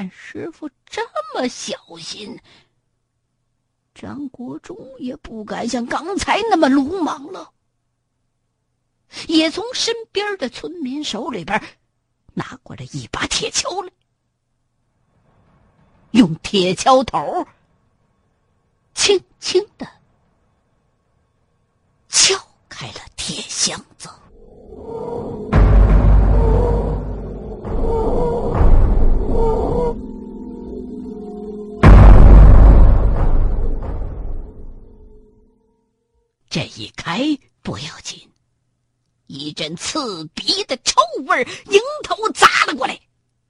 看师傅这么小心，张国忠也不敢像刚才那么鲁莽了，也从身边的村民手里边拿过来一把铁锹来，用铁锹头轻轻的敲开了铁箱子。一开不要紧，一阵刺鼻的臭味迎头砸了过来，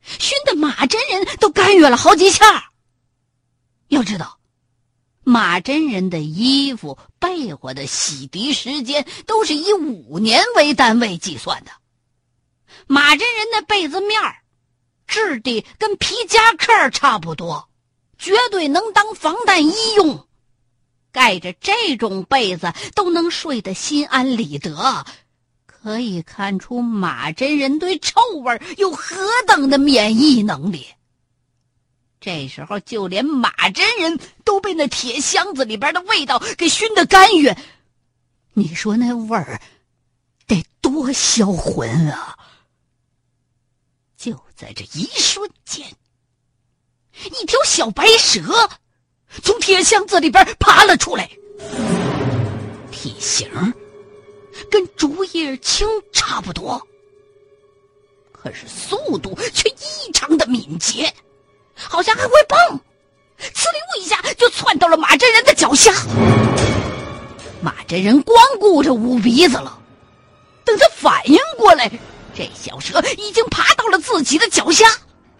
熏得马真人都干哕了好几下。要知道，马真人的衣服、被窝的洗涤时间都是以五年为单位计算的。马真人的被子面质地跟皮夹克差不多，绝对能当防弹衣用。盖着这种被子都能睡得心安理得，可以看出马真人对臭味有何等的免疫能力。这时候，就连马真人都被那铁箱子里边的味道给熏得干哕。你说那味儿得多销魂啊！就在这一瞬间，一条小白蛇。从铁箱子里边爬了出来，体型跟竹叶青差不多，可是速度却异常的敏捷，好像还会蹦，呲溜一下就窜到了马真人的脚下。马真人光顾着捂鼻子了，等他反应过来，这小蛇已经爬到了自己的脚下，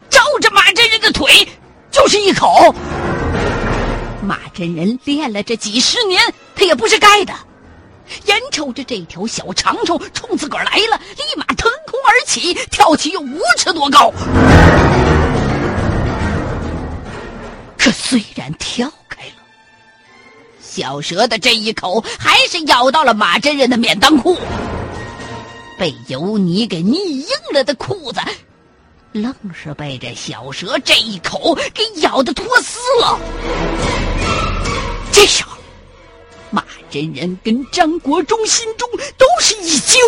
照着马真人的腿就是一口。马真人练了这几十年，他也不是盖的。眼瞅着这条小长虫冲自个儿来了，立马腾空而起，跳起有五尺多高。可虽然跳开了，小蛇的这一口还是咬到了马真人的免裆裤，被油泥给腻硬了的裤子。愣是被这小蛇这一口给咬得脱丝了。这时候，马真人跟张国忠心中都是一惊。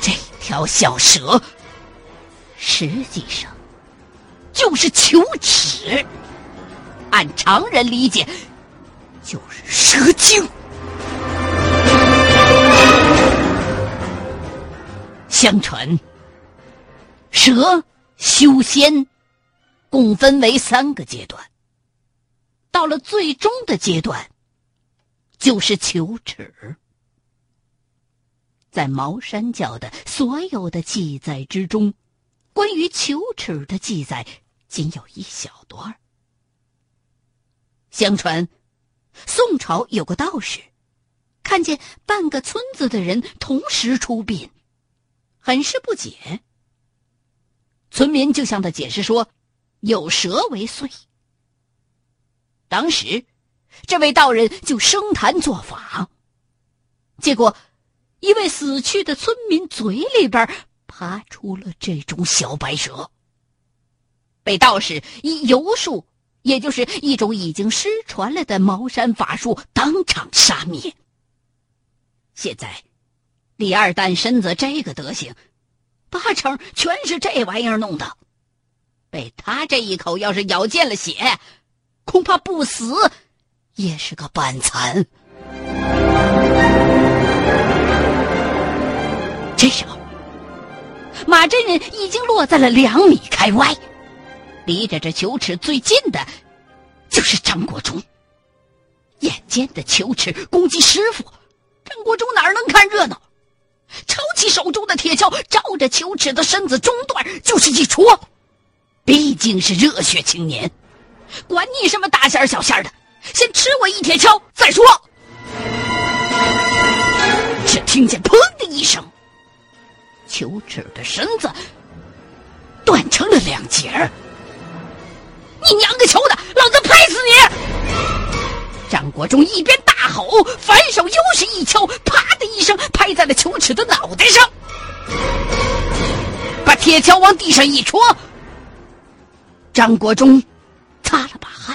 这条小蛇，实际上就是求齿，按常人理解，就是蛇精。相传。蛇修仙，共分为三个阶段。到了最终的阶段，就是求齿。在茅山教的所有的记载之中，关于求齿的记载仅有一小段。相传，宋朝有个道士，看见半个村子的人同时出殡，很是不解。村民就向他解释说：“有蛇为祟。”当时，这位道人就升坛做法，结果，一位死去的村民嘴里边爬出了这种小白蛇，被道士以游术，也就是一种已经失传了的茅山法术，当场杀灭。现在，李二蛋身子这个德行。八成全是这玩意儿弄的，被他这一口要是咬见了血，恐怕不死也是个半残。这时候，马真人已经落在了两米开外，离着这球齿最近的，就是张国忠。眼尖的球齿攻击师傅，张国忠哪能看热闹？抄起手中的铁锹，照着裘齿的身子中段就是一戳。毕竟是热血青年，管你什么大仙小仙的，先吃我一铁锹再说。只听见“砰”的一声，裘齿的身子断成了两截儿。你娘个球的，老子拍死你！张国忠一边大吼，反手又是一敲，啪的一声拍在了裘齿的脑袋上，把铁锹往地上一戳，张国忠擦了把汗，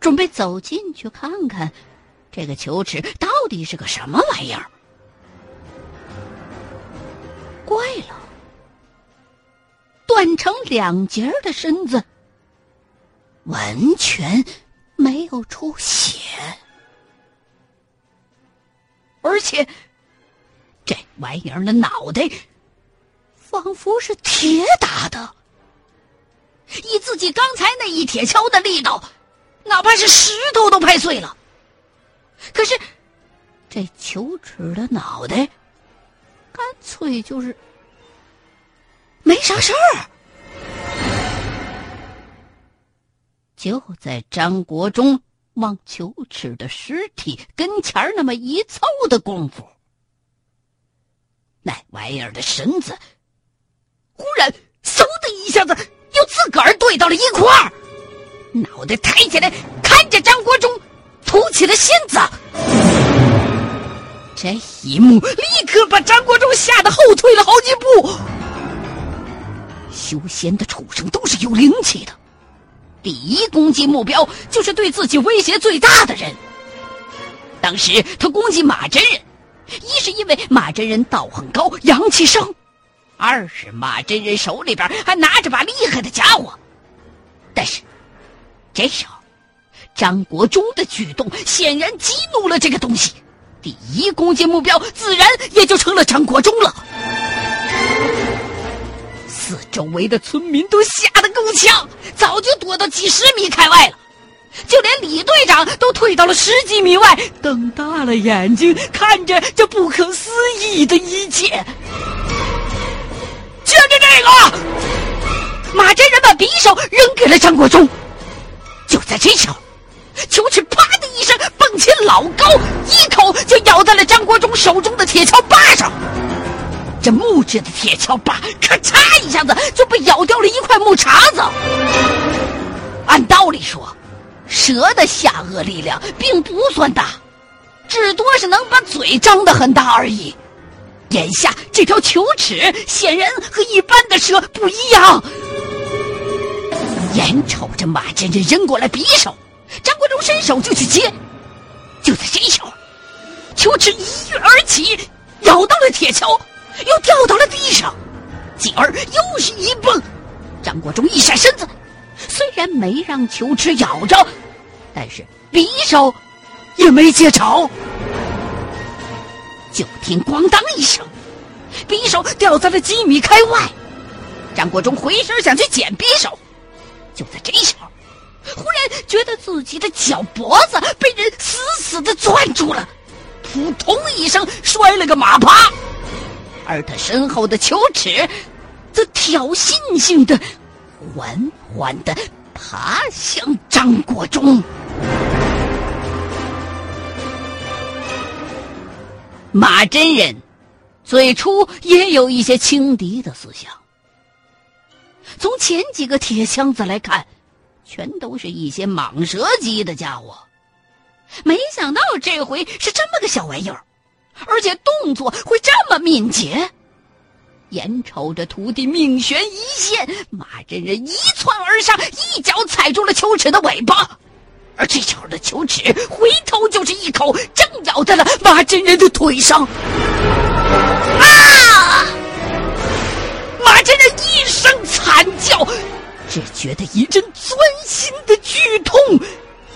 准备走进去看看这个球池到底是个什么玩意儿。怪了，断成两截的身子完全没有出血，而且这玩意儿的脑袋仿佛是铁打的。以自己刚才那一铁锹的力道，哪怕是石头都拍碎了。可是，这球齿的脑袋，干脆就是没啥事儿。就在张国忠往球齿的尸体跟前那么一凑的功夫，那玩意儿的绳子忽然嗖的一下子。又自个儿对到了一块儿，脑袋抬起来，看着张国忠，吐起了信子。这一幕立刻把张国忠吓得后退了好几步。修仙的畜生都是有灵气的，第一攻击目标就是对自己威胁最大的人。当时他攻击马真人，一是因为马真人道行高，阳气盛。二是马真人手里边还拿着把厉害的家伙，但是这时候张国忠的举动显然激怒了这个东西，第一攻击目标自然也就成了张国忠了。四周围的村民都吓得够呛，早就躲到几十米开外了，就连李队长都退到了十几米外，瞪大了眼睛看着这不可思议的一切。这个，马真人把匕首扔给了张国忠。就在这时候，球齿啪的一声蹦起老高，一口就咬在了张国忠手中的铁锹把上。这木质的铁锹把咔嚓一下子就被咬掉了一块木茬子。按道理说，蛇的下颚力量并不算大，至多是能把嘴张得很大而已。眼下这条球齿显然和一般的蛇不一样。眼瞅着马真人扔过来匕首，张国忠伸手就去接。就在这时候，球齿一跃而起，咬到了铁锹，又掉到了地上，继而又是一蹦。张国忠一闪身子，虽然没让球齿咬着，但是匕首也没接着。就听“咣当”一声，匕首掉在了几米开外。张国忠回身想去捡匕首，就在这时候，忽然觉得自己的脚脖子被人死死的攥住了，扑通一声摔了个马趴。而他身后的球齿，则挑衅性的缓缓的爬向张国忠。马真人最初也有一些轻敌的思想。从前几个铁箱子来看，全都是一些蟒蛇级的家伙。没想到这回是这么个小玩意儿，而且动作会这么敏捷。眼瞅着徒弟命悬一线，马真人一窜而上，一脚踩住了秋池的尾巴。而这时候的球齿回头就是一口，正咬在了马真人的腿上。啊！马真人一声惨叫，只觉得一阵钻心的剧痛，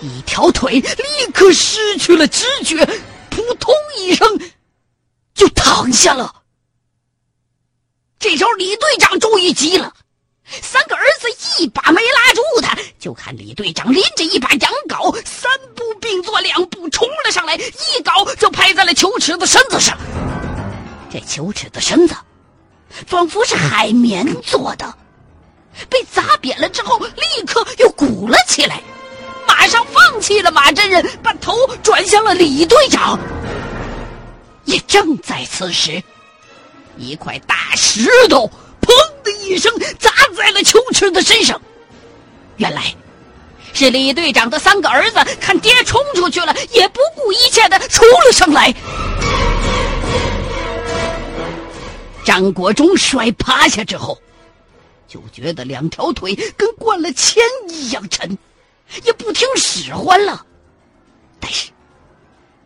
一条腿立刻失去了知觉，扑通一声就躺下了。这时候李队长终于急了。三个儿子一把没拉住，就看李队长拎着一把羊镐，三步并作两步冲了上来，一镐就拍在了球池的身子上。这球池的身子仿佛是海绵做的，被砸扁了之后，立刻又鼓了起来。马上放弃了马真人，把头转向了李队长。也正在此时，一块大石头。砰的一声砸在了球池的身上，原来是李队长的三个儿子看爹冲出去了，也不顾一切的冲了上来。张国忠摔趴下之后，就觉得两条腿跟灌了铅一样沉，也不听使唤了。但是，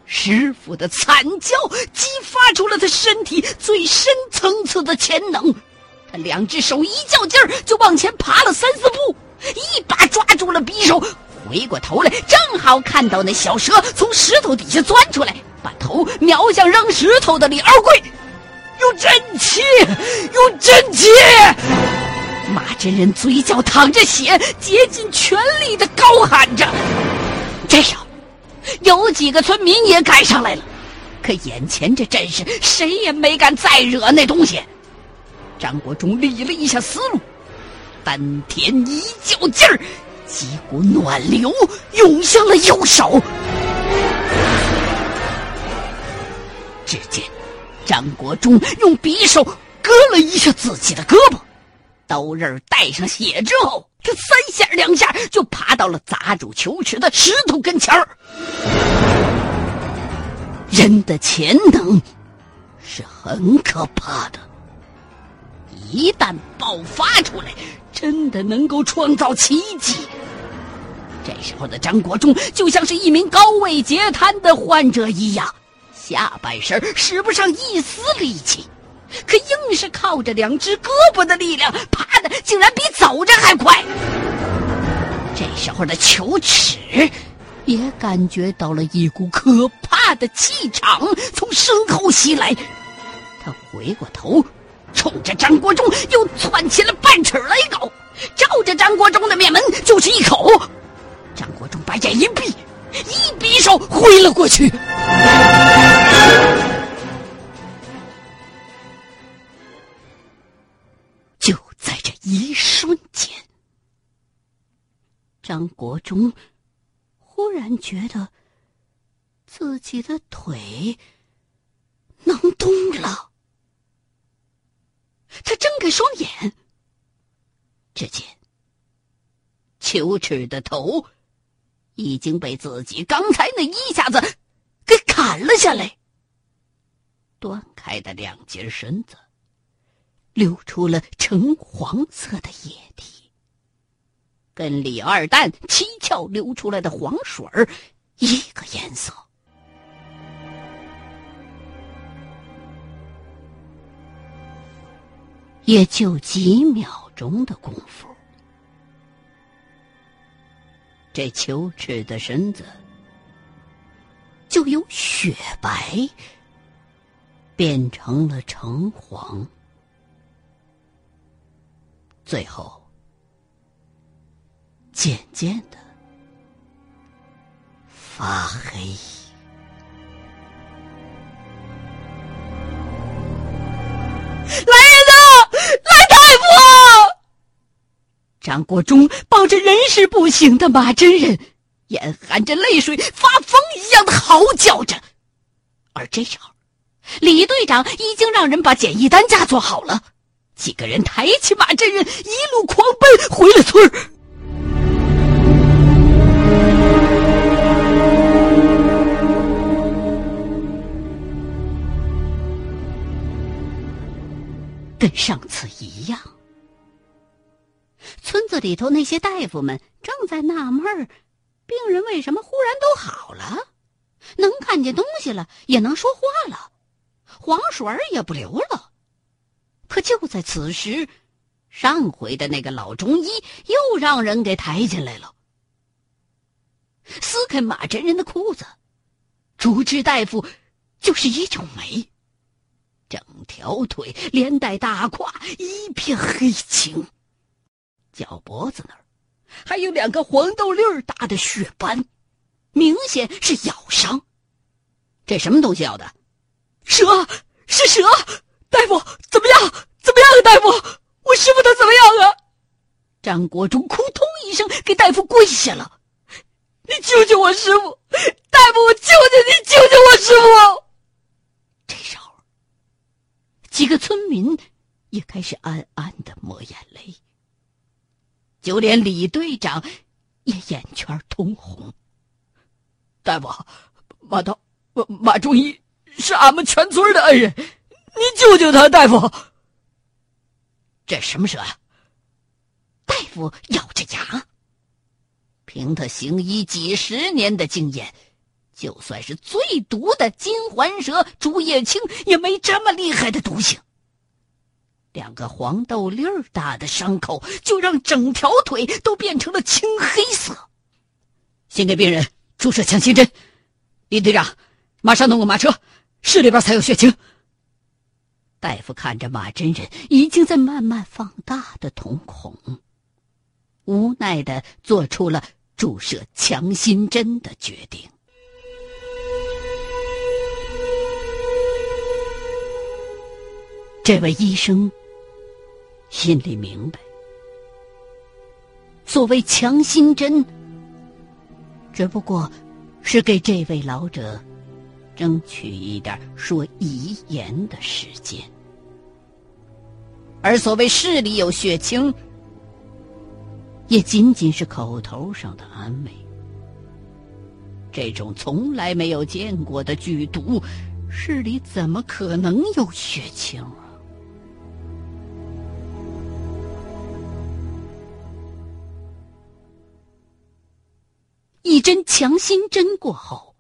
师傅的惨叫激发出了他身体最深层次的潜能，他两只手一较劲儿就往前爬了三四步，一把抓住了匕首，回过头来正好看到那小蛇从石头底下钻出来，把头瞄向扔石头的李二贵。有真气，有真气！马真人嘴角淌着血，竭尽全力的高喊着。这时候，有几个村民也赶上来了，可眼前这阵势，谁也没敢再惹那东西。张国忠理了一下思路，丹田一较劲儿，几股暖流涌向了右手。只见。张国忠用匕首割了一下自己的胳膊，刀刃带上血之后，他三下两下就爬到了砸住球池的石头跟前儿。人的潜能是很可怕的，一旦爆发出来，真的能够创造奇迹。这时候的张国忠就像是一名高位截瘫的患者一样。下半身使不上一丝力气，可硬是靠着两只胳膊的力量爬的，竟然比走着还快。这时候的球尺也感觉到了一股可怕的气场从身后袭来，他回过头，冲着张国忠又窜起了半尺来高，照着张国忠的面门就是一口。张国忠把眼一闭。一匕首挥了过去，就在这一瞬间，张国忠忽然觉得自己的腿能动了。他睁开双眼，只见球尺的头。已经被自己刚才那一下子给砍了下来，断开的两截身子流出了橙黄色的液体，跟李二蛋七窍流出来的黄水儿一个颜色。也就几秒钟的功夫。这秋齿的身子就由雪白变成了橙黄，最后渐渐的发黑。杨国忠抱着人事不省的马真人，眼含着泪水，发疯一样的嚎叫着。而这时候，李队长已经让人把简易担架做好了，几个人抬起马真人，一路狂奔回了村。跟上次一样。村子里头那些大夫们正在纳闷儿，病人为什么忽然都好了，能看见东西了，也能说话了，黄水儿也不流了。可就在此时，上回的那个老中医又让人给抬进来了。撕开马真人的裤子，主治大夫就是一皱眉，整条腿连带大胯一片黑青。脚脖子那儿还有两个黄豆粒儿大的血斑，明显是咬伤。这什么东西咬的？蛇，是蛇！大夫怎么样？怎么样啊？大夫，我师傅他怎么样啊？张国忠扑通一声给大夫跪下了：“你救救我师傅！大夫，我求求你救救我师傅！”这时候，几个村民也开始暗暗的抹眼泪。就连李队长也眼圈通红。大夫，马道马中医是俺们全村的恩人，你救救他！大夫，这什么蛇呀？夫咬着牙，凭他行医几十年的经验，就算是最毒的金环蛇、竹叶青，也没这么厉害的毒性。两个黄豆粒儿大的伤口，就让整条腿都变成了青黑色。先给病人注射强心针，李队长，马上弄个马车，市里边才有血清。大夫看着马真人已经在慢慢放大的瞳孔，无奈的做出了注射强心针的决定。这位医生。心里明白，所谓强心针，只不过是给这位老者争取一点说遗言的时间；而所谓市里有血清，也仅仅是口头上的安慰。这种从来没有见过的剧毒，市里怎么可能有血清啊？一针强心针过后，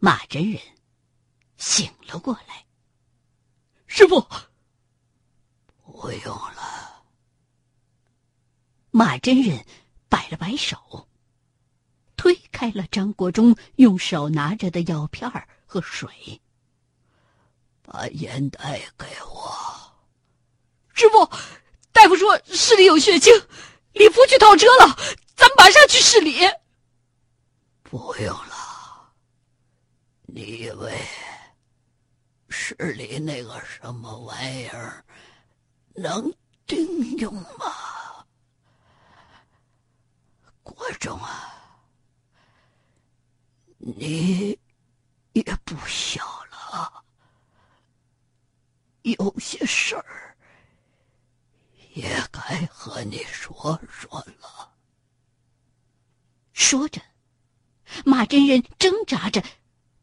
马真人醒了过来。师傅，不用了。马真人摆了摆手，推开了张国忠用手拿着的药片和水，把烟袋给我。师傅，大夫说室里有血清，李福去套车了。咱马上去市里。不用了。你以为市里那个什么玩意儿能顶用吗？国忠啊，你也不小了，有些事儿也该和你说说了。说着，马真人挣扎着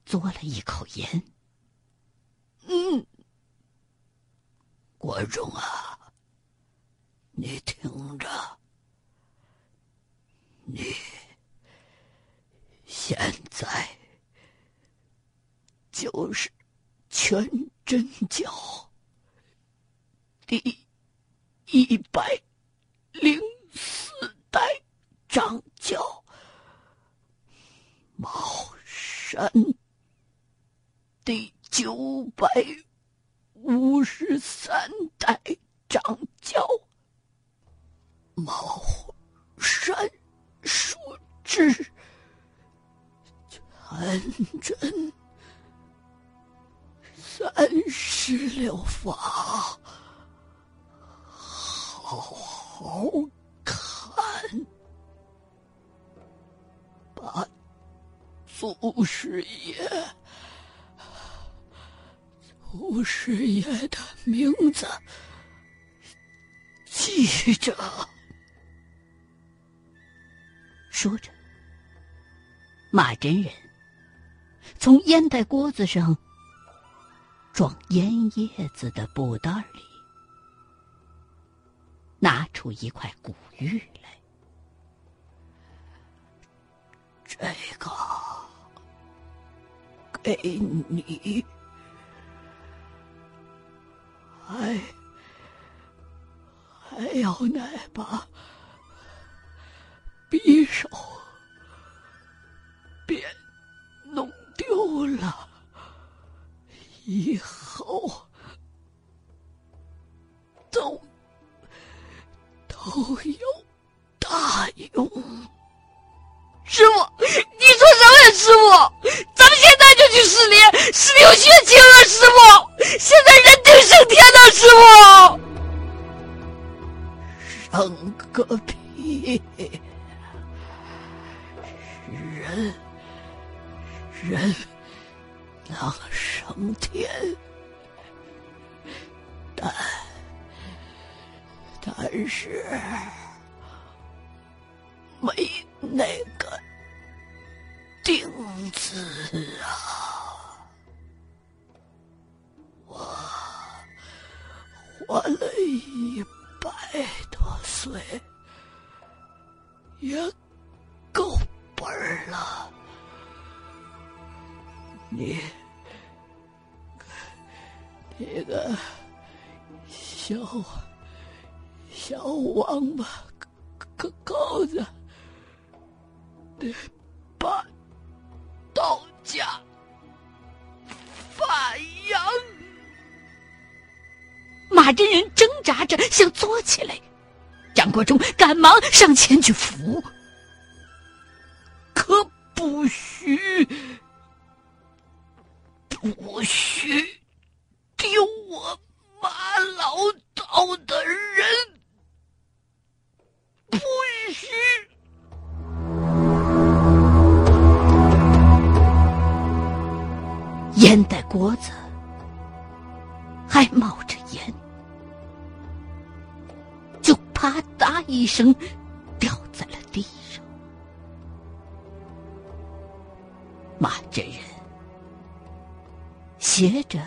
嘬了一口烟。嗯，国忠啊，你听着，你现在就是全真教第一一百零四代掌教。茅山第九百五十三代掌教，茅山术之全真三十六法，好好看，把。祖师爷，祖师爷的名字记着。说着，马真人从烟袋锅子上装烟叶子的布袋里拿出一块古玉来，这个。给你，还还要那把匕首，别弄丢了，以后有大用。活了一百多岁也够本儿了。你，那个小小王八羔子，得马真人挣扎着想坐起来，张国忠赶忙上前去扶，可不许。不许丢我马老道的人！不许！烟袋锅子声掉在了地上。马真人。斜着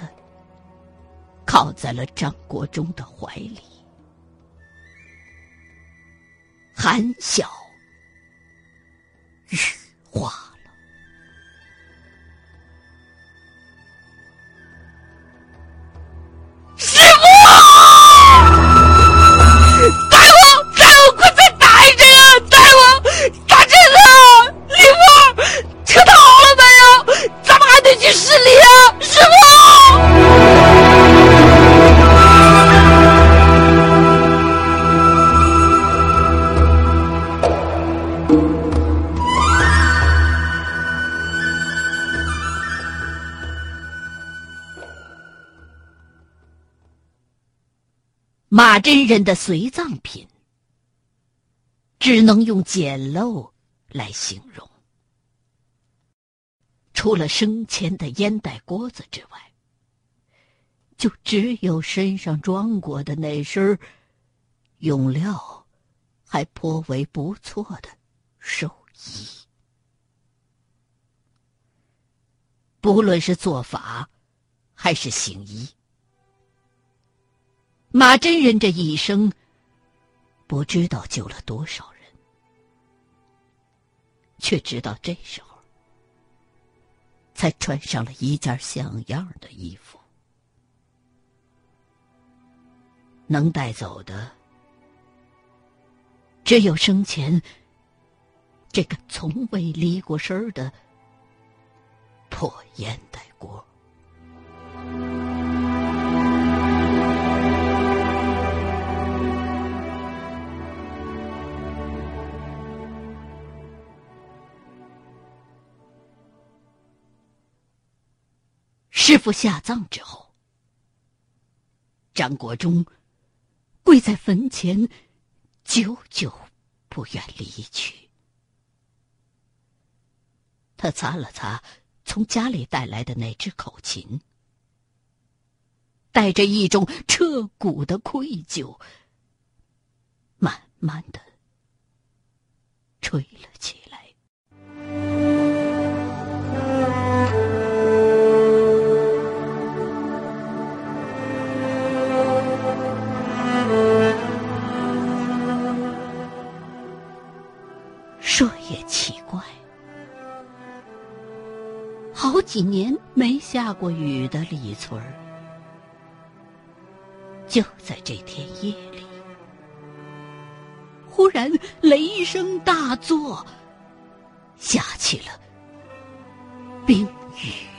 靠在了张国忠的怀里，含笑羽化。马真人的随葬品，只能用简陋来形容。除了生前的烟袋锅子之外，就只有身上装过的那身用料还颇为不错的寿衣。不论是做法，还是行医。马真人这一生，不知道救了多少人，却直到这时候，才穿上了一件像样的衣服。能带走的，只有生前这个从未离过身的破烟袋师傅下葬之后，张国忠跪在坟前，久久不愿离去。他擦了擦从家里带来的那只口琴，带着一种彻骨的愧疚，慢慢的吹了起来。这也奇怪，好几年没下过雨的李村儿，就在这天夜里，忽然雷声大作，下起了冰雨。